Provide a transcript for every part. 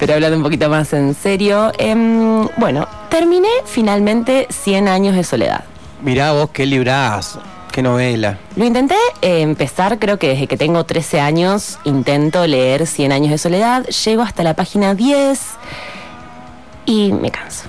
Pero hablando un poquito más en serio, em, bueno, terminé finalmente 100 años de soledad. Mirá vos, qué librazo, qué novela. Lo intenté eh, empezar, creo que desde que tengo 13 años intento leer 100 años de soledad, llego hasta la página 10 y me canso.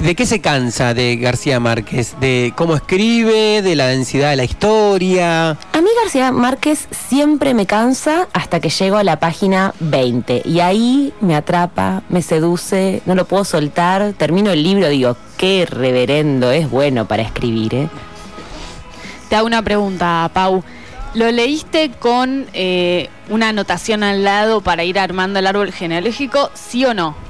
¿De qué se cansa de García Márquez? ¿De cómo escribe? ¿De la densidad de la historia? A mí García Márquez siempre me cansa hasta que llego a la página 20 y ahí me atrapa, me seduce, no lo puedo soltar, termino el libro, digo, qué reverendo, es bueno para escribir. ¿eh? Te hago una pregunta, Pau. ¿Lo leíste con eh, una anotación al lado para ir armando el árbol genealógico, sí o no?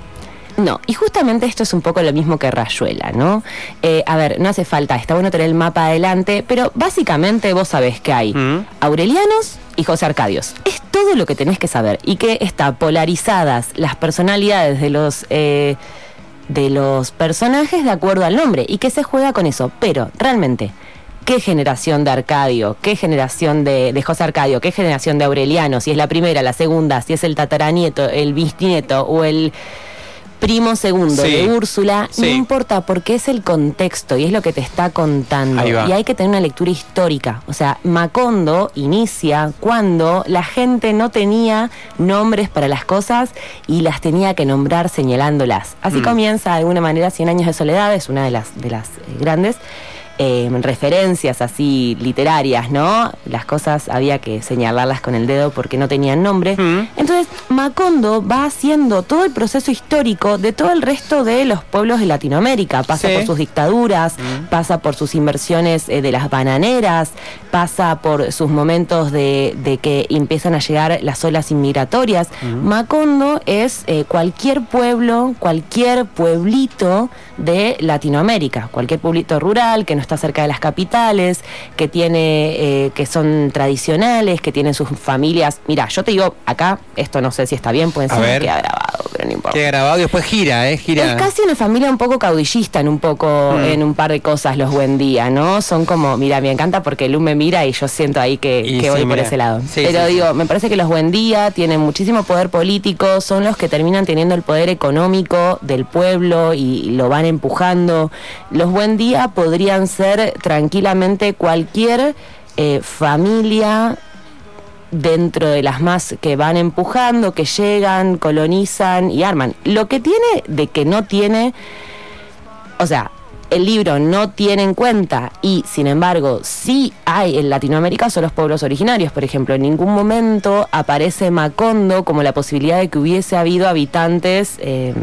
No, y justamente esto es un poco lo mismo que Rayuela, ¿no? Eh, a ver, no hace falta, está bueno tener el mapa adelante, pero básicamente vos sabés que hay Mm. Aurelianos y José Arcadios. Es todo lo que tenés que saber y que está polarizadas las personalidades de los... eh, de los personajes de acuerdo al nombre y que se juega con eso. Pero realmente, ¿qué generación de Arcadio? ¿Qué generación de, de José Arcadio? ¿Qué generación de Aureliano? Si es la primera, la segunda, si es el tataranieto, el bisnieto o el primo segundo Sí. de Úrsula, no importa porque es el contexto y es lo que te está contando. Y hay que tener una lectura histórica. O sea, Macondo inicia cuando la gente no tenía nombres para las cosas y las tenía que nombrar señalándolas. Así Mm. comienza de alguna manera Cien años de soledad, es una de las, de las eh, grandes. Eh, referencias así literarias, ¿no? Las cosas había que señalarlas con el dedo porque no tenían nombre. Mm. Entonces, Macondo va haciendo todo el proceso histórico de todo el resto de los pueblos de Latinoamérica. Pasa Sí. por sus dictaduras, pasa por sus inversiones eh, de las bananeras, pasa por sus momentos de, de que empiezan a llegar las olas inmigratorias. Macondo es eh, cualquier pueblo, cualquier pueblito de Latinoamérica, cualquier pueblito rural que no está cerca de las capitales, que tiene, eh, que son tradicionales, que tienen sus familias. Mira, yo te digo, acá, esto no sé si está bien, pueden ser que queda grabado, pero no importa. Queda grabado y después gira, ¿eh? Gira. Es casi una familia un poco caudillista en un poco, Mm. en un par de cosas, los buen día, ¿no? Son como, mira, me encanta porque Lu me mira y yo siento ahí que, Y que sí, voy por ese lado. Sí, Pero sí, digo, me parece que los buen día tienen muchísimo poder político, son los que terminan teniendo el poder económico del pueblo y lo van empujando. Los buen día podrían ser tranquilamente cualquier eh, familia dentro de las más que van empujando, que llegan, colonizan y arman. Lo que tiene de que no tiene, o sea, el libro no tiene en cuenta y sin embargo sí hay en Latinoamérica son los pueblos originarios, por ejemplo, en ningún momento aparece Macondo como la posibilidad de que hubiese habido habitantes eh,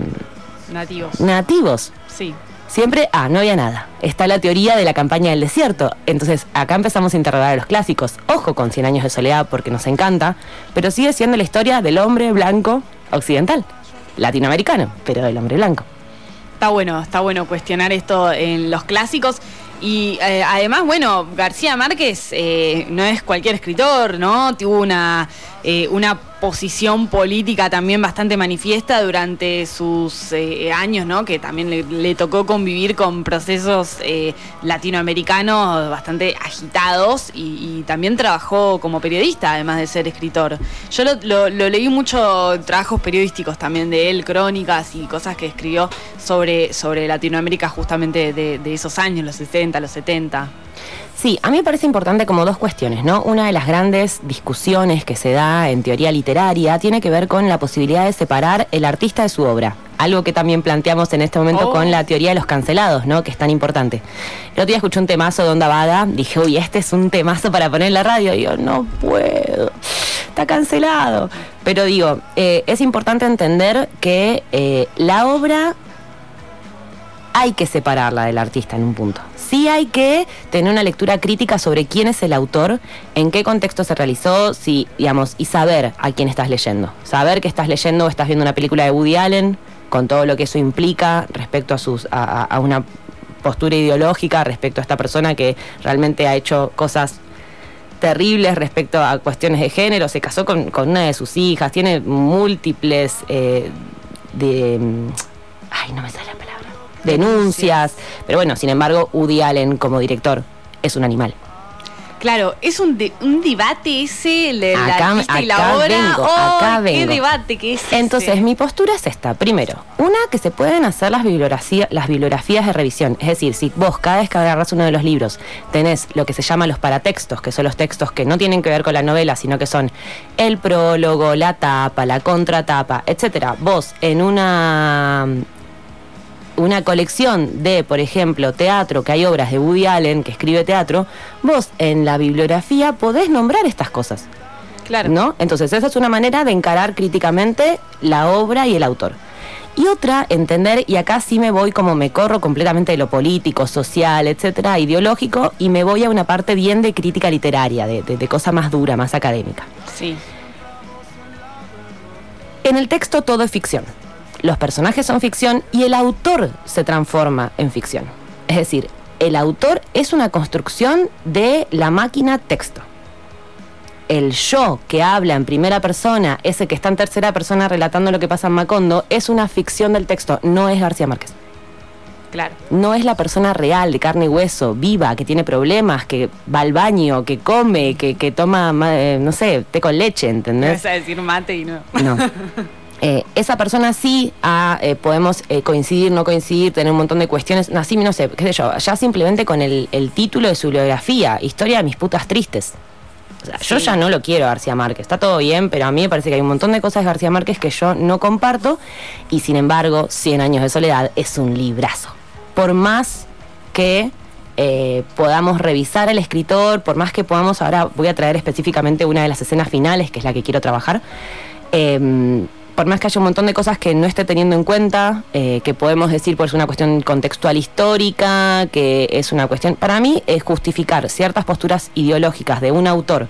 Nativos. nativos. Sí. Siempre, ah, no había nada. Está la teoría de la campaña del desierto. Entonces, acá empezamos a interrogar a los clásicos. Ojo con Cien años de soledad porque nos encanta, pero sigue siendo la historia del hombre blanco occidental, latinoamericano, pero del hombre blanco. Está bueno, está bueno cuestionar esto en los clásicos. Y eh, además, bueno, García Márquez eh, no es cualquier escritor, ¿no? Tuvo una, eh, una posición política también bastante manifiesta durante sus eh, años, ¿no? Que también le, tocó convivir con procesos eh, latinoamericanos bastante agitados y, y también trabajó como periodista, además de ser escritor. Yo lo, lo- lo leí mucho trabajos periodísticos también de él, crónicas y cosas que escribió sobre, sobre Latinoamérica justamente de, de esos años, los 60, los 70. Sí, a mí me parece importante como dos cuestiones, ¿no? Una de las grandes discusiones que se da en teoría literaria tiene que ver con la posibilidad de separar el artista de su obra. Algo que también planteamos en este momento Oh. con la teoría de los cancelados, ¿no? Que es tan importante. El otro día escuché un temazo de Onda Vaga, dije, uy, este es un temazo para poner en la radio. Y yo, no puedo, está cancelado. Pero digo, eh, es importante entender que eh, la obra hay que separarla del artista en un punto. Sí hay que tener una lectura crítica sobre quién es el autor, en qué contexto se realizó, si, digamos, y saber a quién estás leyendo. Saber que estás leyendo o estás viendo una película de Woody Allen, con todo lo que eso implica respecto a sus a, una postura ideológica, respecto a esta persona que realmente ha hecho cosas terribles respecto a cuestiones de género, se casó con, con una de sus hijas, tiene múltiples eh, de... mm, Ay, no me sale la Denuncias. Pero bueno, sin embargo, Woody Allen como director es un animal. Claro, es un, de- un debate ese, el de la Acá- artista y la obra. vengo, ¡Oh, acá qué debate que es ese! Entonces, mi postura es esta. Primero, una, que se pueden hacer las, bibliografía- las bibliografías de revisión. Es decir, si vos cada vez que agarras uno de los libros tenés lo que se llama los paratextos, que son los textos que no tienen que ver con la novela, sino que son el prólogo, la tapa, la contratapa, etcétera. Vos en una una colección de, por ejemplo, teatro, que hay obras de Woody Allen que escribe teatro, vos en la bibliografía podés nombrar estas cosas. Claro. ¿No? Entonces, esa es una manera de encarar críticamente la obra y el autor. Y otra, entender, y acá sí me voy como me corro completamente de lo político, social, etcétera, ideológico, y me voy a una parte bien de crítica literaria, de, de- de cosa más dura, más académica. Sí. En el texto todo es ficción. Los personajes son ficción y el autor se transforma en ficción. Es decir, el autor es una construcción de la máquina texto. El yo que habla en primera persona, ese que está en tercera persona relatando lo que pasa en Macondo, es una ficción del texto, no es García Márquez. Claro. No es la persona real, de carne y hueso, viva, que tiene problemas, que va al baño, que come, que, que toma, ma- eh, no sé, té con leche, ¿entendés? vas a decir mate y no. No. Eh, esa persona sí ah, eh, podemos eh, coincidir, no coincidir, tener un montón de cuestiones, no, así, no sé, qué sé yo, ya simplemente con el, el título de su biografía, Historia de mis putas tristes. O sea, yo ya no lo quiero a García Márquez, está todo bien, pero a mí me parece que hay un montón de cosas de García Márquez que yo no comparto y sin embargo, Cien años de soledad es un librazo. Por más que eh, podamos revisar al escritor, por más que podamos, ahora voy a traer específicamente una de las escenas finales, que es la que quiero trabajar, eh, por más que haya un montón de cosas que no esté teniendo en cuenta, eh, que podemos decir pues una cuestión contextual histórica, que es una cuestión, para mí es justificar ciertas posturas ideológicas de un autor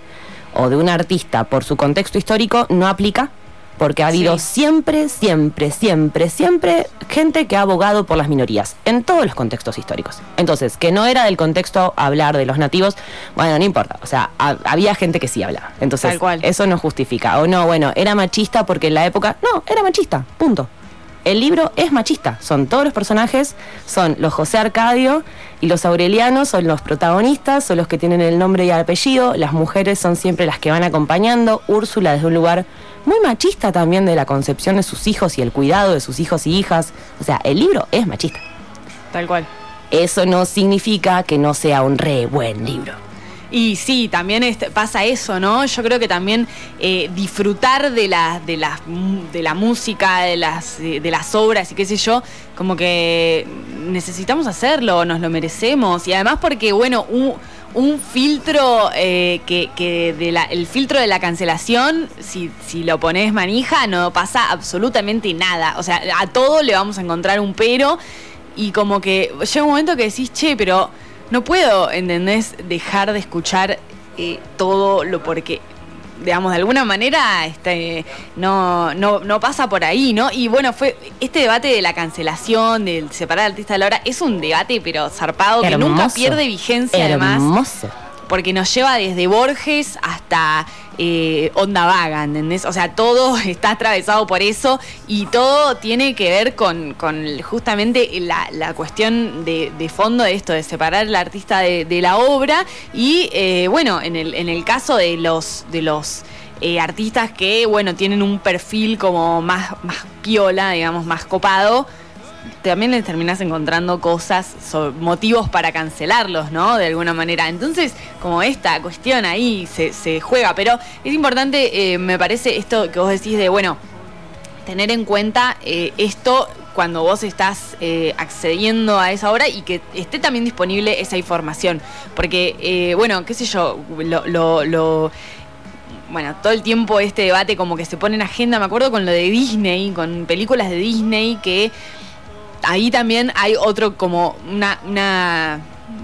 o de un artista por su contexto histórico no aplica, porque ha habido Sí. siempre, siempre, siempre, siempre gente que ha abogado por las minorías, en todos los contextos históricos. Entonces, que no era del contexto hablar de los nativos, bueno, no importa, o sea, ha- había gente que sí hablaba. Entonces, Tal cual. eso no justifica. O no, bueno, era machista porque en la época, no, era machista, punto. El libro es machista, son todos los personajes, son los José Arcadio y los Aurelianos, son los protagonistas, son los que tienen el nombre y el apellido, las mujeres son siempre las que van acompañando, Úrsula desde un lugar muy machista también de la concepción de sus hijos y el cuidado de sus hijos y hijas, o sea, el libro es machista. Tal cual. Eso no significa que no sea un re buen libro. Y sí, también pasa eso, ¿no? Yo creo que también eh, disfrutar de la, de, la, de la música, de las, de las obras y qué sé yo, como que necesitamos hacerlo, nos lo merecemos. Y además porque, bueno, un, un filtro eh, que, que de la- el filtro de la cancelación, si, si lo pones manija, no pasa absolutamente nada. O sea, a todo le vamos a encontrar un pero. Y como que llega un momento que decís, che, pero no puedo, ¿entendés? Dejar de escuchar eh, todo lo porque, digamos, de alguna manera este, no, no, no pasa por ahí, ¿no? Y bueno, fue este debate de la cancelación, del separar al artista de la obra, es un debate, pero zarpado, que nunca pierde vigencia, además. Porque nos lleva desde Borges hasta eh, Onda Vaga, ¿entendés? O sea, todo está atravesado por eso y todo tiene que ver con, justamente la, cuestión de, fondo de esto, de separar al artista de, la obra y, eh, bueno, en el, en el caso de los... De los eh, artistas que, bueno, tienen un perfil como más piola, digamos, más copado, también les terminás encontrando cosas, motivos para cancelarlos, ¿no? De alguna manera. Entonces, como esta cuestión ahí se, juega, pero es importante, eh, me parece, esto que vos decís de, bueno, tener en cuenta eh, esto cuando vos estás eh, accediendo a esa obra y que esté también disponible esa información. Porque, bueno, qué sé yo, lo- lo- lo bueno, todo el tiempo este debate como que se pone en agenda, me acuerdo con lo de Disney, con películas de Disney, que ahí también hay otro como una,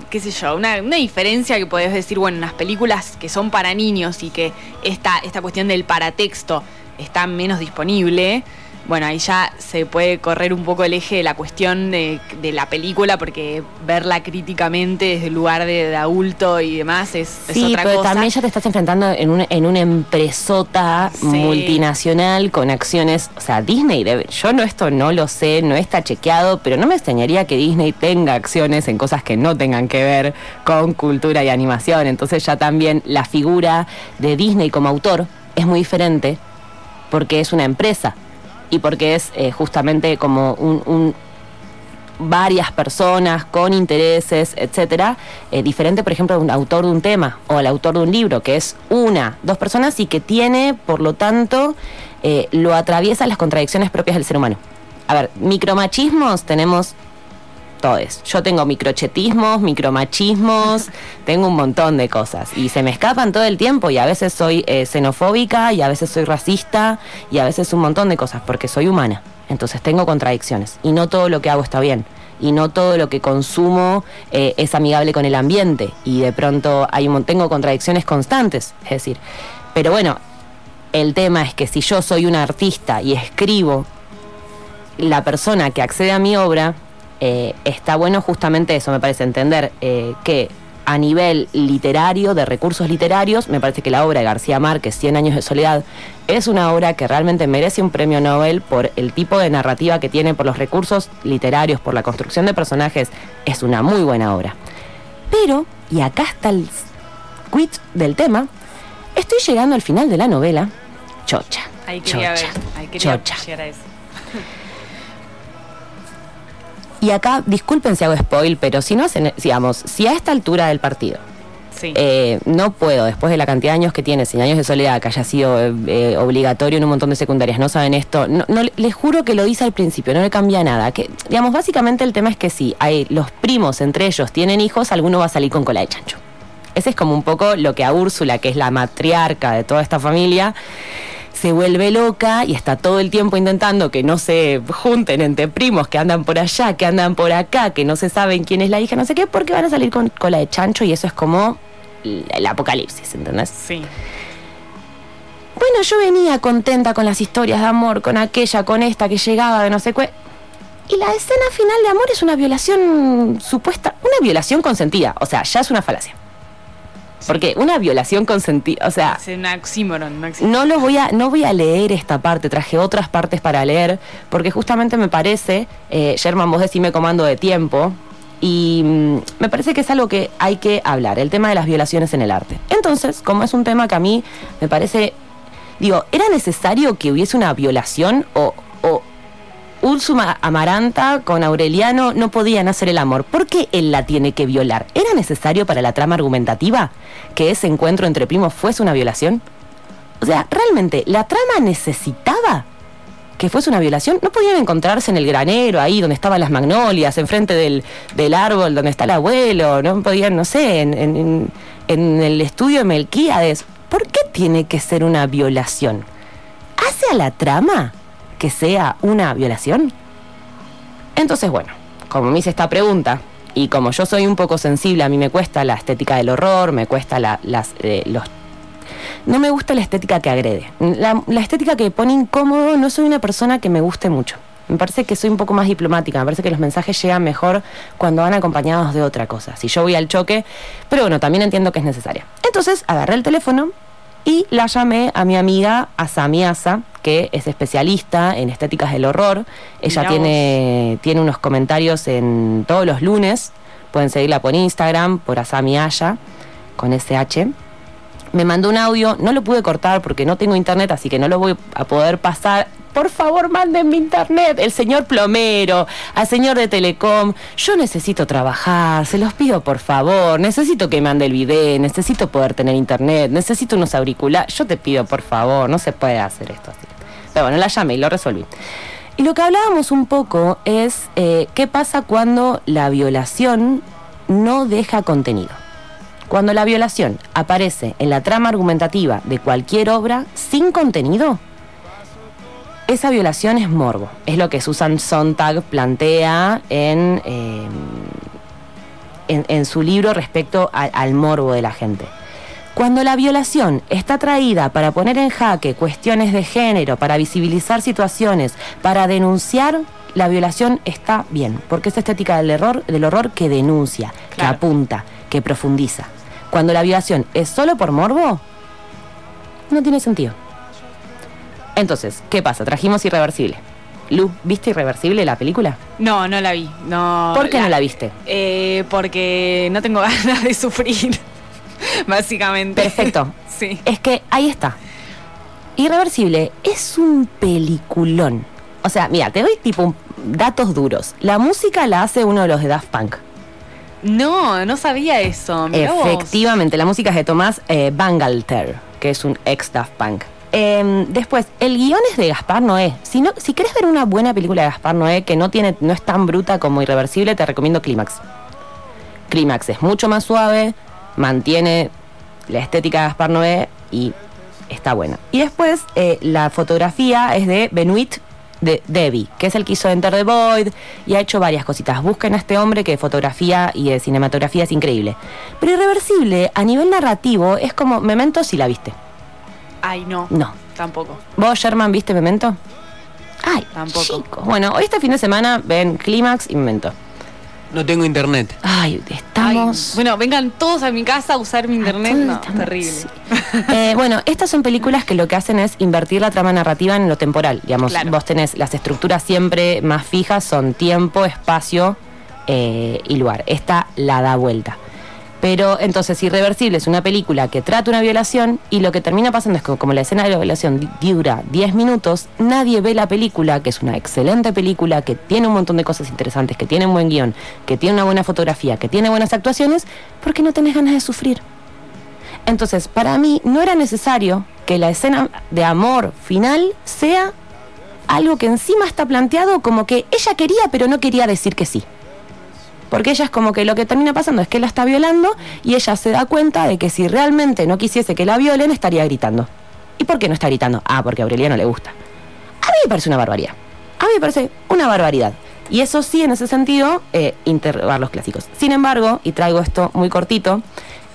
qué sé yo, una, diferencia que podés decir, bueno, unas películas que son para niños y que esta, esta cuestión del paratexto está menos disponible, bueno, ahí ya se puede correr un poco el eje de la cuestión de, la película, porque verla críticamente desde el lugar de, adulto y demás es, sí, otra pero también ya te estás enfrentando en, un, en una empresota multinacional con acciones, o sea, Disney, debe, yo no esto no lo sé, no está chequeado, pero no me extrañaría que Disney tenga acciones en cosas que no tengan que ver con cultura y animación, entonces ya también la figura de Disney como autor es muy diferente porque es una empresa y porque es eh, justamente como un, varias personas con intereses, etcétera, eh, diferente, por ejemplo, de un autor de un tema o el autor de un libro, que es una, dos personas y que tiene, por lo tanto, eh, lo atraviesa las contradicciones propias del ser humano. A ver, micromachismos tenemos todos. Yo tengo microchetismos, micromachismos, tengo un montón de cosas y se me escapan todo el tiempo y a veces soy eh, xenofóbica y a veces soy racista y a veces un montón de cosas porque soy humana. Entonces tengo contradicciones y no todo lo que hago está bien y no todo lo que consumo eh, es amigable con el ambiente y de pronto hay un, tengo contradicciones constantes, es decir, pero bueno, el tema es que si yo soy un artista y escribo, la persona que accede a mi obra eh, está bueno justamente eso, me parece entender eh, que a nivel literario, de recursos literarios, me parece que la obra de García Márquez, Cien años de soledad, es una obra que realmente merece un premio Nobel por el tipo de narrativa que tiene, por los recursos literarios, por la construcción de personajes, es una muy buena obra. Pero, y acá está el quit del tema, estoy llegando al final de la novela, chocha. Ahí quería chocha, ver, ahí chocha. a eso. Y acá, disculpen si hago spoil, pero si no hacen, digamos, si a esta altura del partido eh, no puedo, después de la cantidad de años que tiene, sin años de soledad, que haya sido eh, obligatorio en un montón de secundarias, no saben esto, no, les juro que lo dice al principio, no le cambia nada. Que, digamos, básicamente el tema es que si hay los primos entre ellos tienen hijos, alguno va a salir con cola de chancho. Ese es como un poco lo que a Úrsula, que es la matriarca de toda esta familia, se vuelve loca y está todo el tiempo intentando que no se junten entre primos que andan por allá, que andan por acá, que no se saben quién es la hija, no sé qué, porque van a salir con cola de chancho y eso es como el apocalipsis, ¿entendés? Sí. Bueno, yo venía contenta con las historias de amor, con aquella, con esta que llegaba de no sé qué. Y la escena final de amor es una violación supuesta, una violación consentida, o sea, ya es una falacia. Porque una violación consentida, o sea, es un oxímoron, no lo voy a, no voy a leer esta parte, traje otras partes para leer, porque justamente me parece, eh, Sherman, vos decime comando de tiempo, y mm, me parece que es algo que hay que hablar, el tema de las violaciones en el arte. Entonces, como es un tema que a mí me parece, digo, ¿era necesario que hubiese una violación o Úrsula Amaranta con Aureliano no podían hacer el amor. ¿Por qué él la tiene que violar? ¿Era necesario para la trama argumentativa que ese encuentro entre primos fuese una violación? O sea, ¿realmente la trama necesitaba que fuese una violación? ¿No podían encontrarse en el granero, ahí donde estaban las magnolias, enfrente del, del árbol donde está el abuelo? ¿No podían, no sé, en, en, en el estudio de Melquíades? ¿Por qué tiene que ser una violación? ¿Hace a la trama? Que sea una violación? Entonces, bueno, como me hice esta pregunta, y como yo soy un poco sensible, a mí me cuesta la estética del horror, me cuesta la, las, eh, los... No me gusta la estética que agrede. La, la, estética que pone incómodo, no soy una persona que me guste mucho. Me parece que soy un poco más diplomática, me parece que los mensajes llegan mejor cuando van acompañados de otra cosa. Si yo voy al choque, pero bueno, también entiendo que es necesaria. Entonces agarré el teléfono y la llamé a mi amiga Asami Asa, que es especialista en estéticas del horror. Ella tiene, tiene unos comentarios en todos los lunes. Pueden seguirla por Instagram, por Asami Aya, con SH. Me mandó un audio, no lo pude cortar porque no tengo internet, así que no lo voy a poder pasar por favor mándenme internet, el señor plomero, al señor de Telecom, yo necesito trabajar, se los pido por favor, necesito que mande el video, necesito poder tener internet, necesito unos auriculares, yo te pido por favor, no se puede hacer esto así. Pero bueno, la llamé y lo resolví. Y lo que hablábamos un poco es eh, qué pasa cuando la violación no deja contenido. Cuando la violación aparece en la trama argumentativa de cualquier obra sin contenido, esa violación es morbo. Es lo que Susan Sontag plantea en, eh, en, su libro respecto al morbo de la gente. Cuando la violación está traída para poner en jaque cuestiones de género, para visibilizar situaciones, para denunciar, la violación está bien, porque es estética del error, del horror que denuncia, que apunta, que profundiza. Cuando la violación es solo por morbo, no tiene sentido. Entonces, ¿qué pasa? Trajimos Irreversible. Lu, ¿viste Irreversible la película? No, no la vi. No, ¿Por qué no la viste? Eh, porque no tengo ganas de sufrir, básicamente. Perfecto. sí. Es que ahí está. Irreversible es un peliculón. O sea, mira, te doy tipo datos duros. La música la hace uno de los de Daft Punk. No, no sabía eso. mirá vos. Efectivamente, la música es de Tomás eh, Bangalter, que es un ex Daft Punk. Eh, después, el guion es de Gaspar Noé. Si, no, si querés ver una buena película de Gaspar Noé que no, tiene, no es tan bruta como Irreversible, te recomiendo Clímax. Clímax es mucho más suave, mantiene la estética de Gaspar Noé y está buena. Y después, eh, la fotografía es de Benoit de Debbie, que es el que hizo Enter the Void y ha hecho varias cositas. Busquen a este hombre que de fotografía y de cinematografía es increíble. Pero Irreversible, a nivel narrativo, es como Memento si la viste. Ay, no. No. Tampoco. ¿Vos, Sherman, viste Memento? Ay, Tampoco. chicos. Bueno, hoy este fin de semana ven Clímax y Memento. No tengo internet. Ay, Ay, estamos... bueno, vengan todos a mi casa a usar mi internet. No, está- terrible. sí. Eh, bueno, estas son películas que lo que hacen es invertir la trama narrativa en lo temporal. Digamos, Claro. vos tenés las estructuras siempre más fijas, son tiempo, espacio eh, y lugar. Esta la da vuelta. Pero entonces Irreversible es una película que trata una violación y lo que termina pasando es que como la escena de la violación dura 10 minutos, nadie ve la película, que es una excelente película, que tiene un montón de cosas interesantes, que tiene un buen guion, que tiene una buena fotografía, que tiene buenas actuaciones, porque no tenés ganas de sufrir. Entonces, para mí no era necesario que la escena de amor final sea algo que encima está planteado como que ella quería, pero no quería decir que sí. Porque ella es como que lo que termina pasando es que la está violando y ella se da cuenta de que si realmente no quisiese que la violen, estaría gritando. ¿Y por qué no está gritando? Ah, porque a Aureliano le gusta. A mí me parece una barbaridad. A mí me parece una barbaridad. Y eso sí, en ese sentido, eh, interrogar los clásicos. Sin embargo, y traigo esto muy cortito,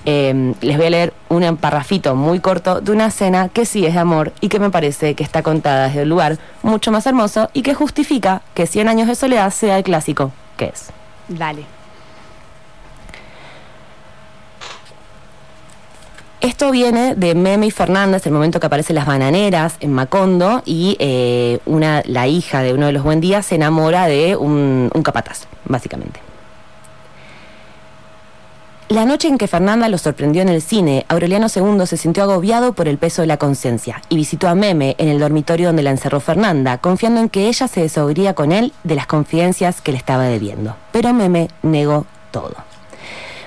eh, les voy a leer un parrafito muy corto de una escena que sí es de amor y que me parece que está contada desde un lugar mucho más hermoso y que justifica que 100 años de soledad sea el clásico que es. Dale. Esto viene de Meme y Fernández, el momento que aparecen las bananeras en Macondo y eh, una, la hija de uno de los buen días se enamora de un capataz, básicamente. La noche en que Fernanda lo sorprendió en el cine, Aureliano II se sintió agobiado por el peso de la conciencia y visitó a Meme en el dormitorio donde la encerró Fernanda, confiando en que ella se desahogaría con él de las confidencias que le estaba debiendo. Pero Meme negó todo.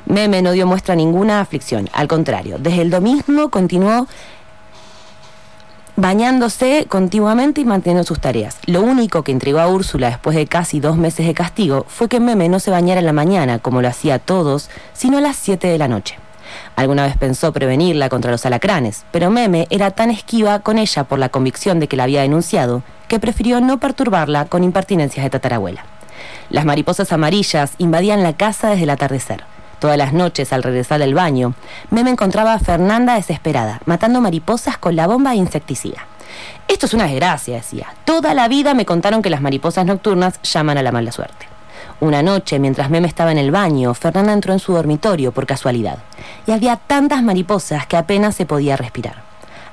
Meme no dio muestra ninguna aflicción, al contrario, desde el domingo continuó bañándose continuamente y manteniendo sus tareas. Lo único que intrigó a Úrsula después de casi dos meses de castigo fue que Meme no se bañara en la mañana, como lo hacía todos, sino a las 7 de la noche. Alguna vez pensó prevenirla contra los alacranes, pero Meme era tan esquiva con ella por la convicción de que la había denunciado, que prefirió no perturbarla con impertinencias de tatarabuela. Las mariposas amarillas invadían la casa desde el atardecer. Todas las noches, al regresar del baño, Meme encontraba a Fernanda desesperada, matando mariposas con la bomba de insecticida. Esto es una desgracia, decía. Toda la vida me contaron que las mariposas nocturnas llaman a la mala suerte. Una noche, mientras Meme estaba en el baño, Fernanda entró en su dormitorio por casualidad. Y había tantas mariposas que apenas se podía respirar.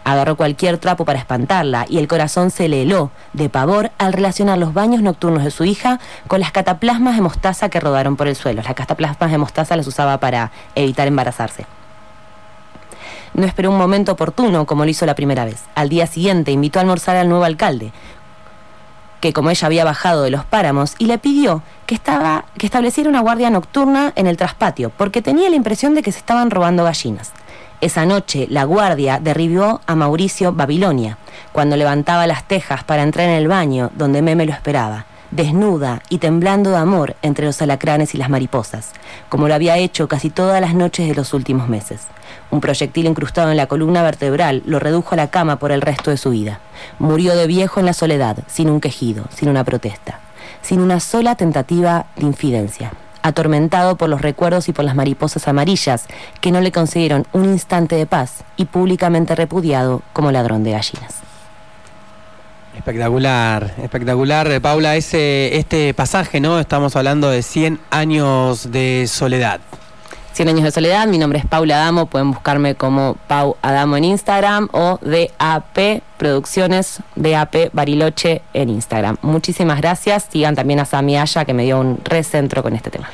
Agarró cualquier trapo para espantarla y el corazón se le heló de pavor al relacionar los baños nocturnos de su hija con las cataplasmas de mostaza que rodaron por el suelo. Las cataplasmas de mostaza las usaba para evitar embarazarse. No esperó un momento oportuno como lo hizo la primera vez. Al día siguiente invitó a almorzar al nuevo alcalde, que como ella había bajado de los páramos y le pidió que, estaba, que estableciera una guardia nocturna en el traspatio, porque tenía la impresión de que se estaban robando gallinas. Esa noche, la guardia derribó a Mauricio Babilonia, cuando levantaba las tejas para entrar en el baño donde Meme lo esperaba, desnuda y temblando de amor entre los alacranes y las mariposas, como lo había hecho casi todas las noches de los últimos meses. Un proyectil incrustado en la columna vertebral lo redujo a la cama por el resto de su vida. Murió de viejo en la soledad, sin un quejido, sin una protesta, sin una sola tentativa de infidencia. Atormentado por los recuerdos y por las mariposas amarillas, que no le concedieron un instante de paz y públicamente repudiado como ladrón de gallinas. Espectacular, espectacular, eh, Paula, ese, este pasaje, ¿no? Estamos hablando de 100 años de soledad. 100 años de soledad, mi nombre es Paula Adamo, pueden buscarme como Pau Adamo en Instagram o DAP Producciones DAP Bariloche en Instagram. Muchísimas gracias, sigan también a Sami Aya que me dio un recentro con este tema.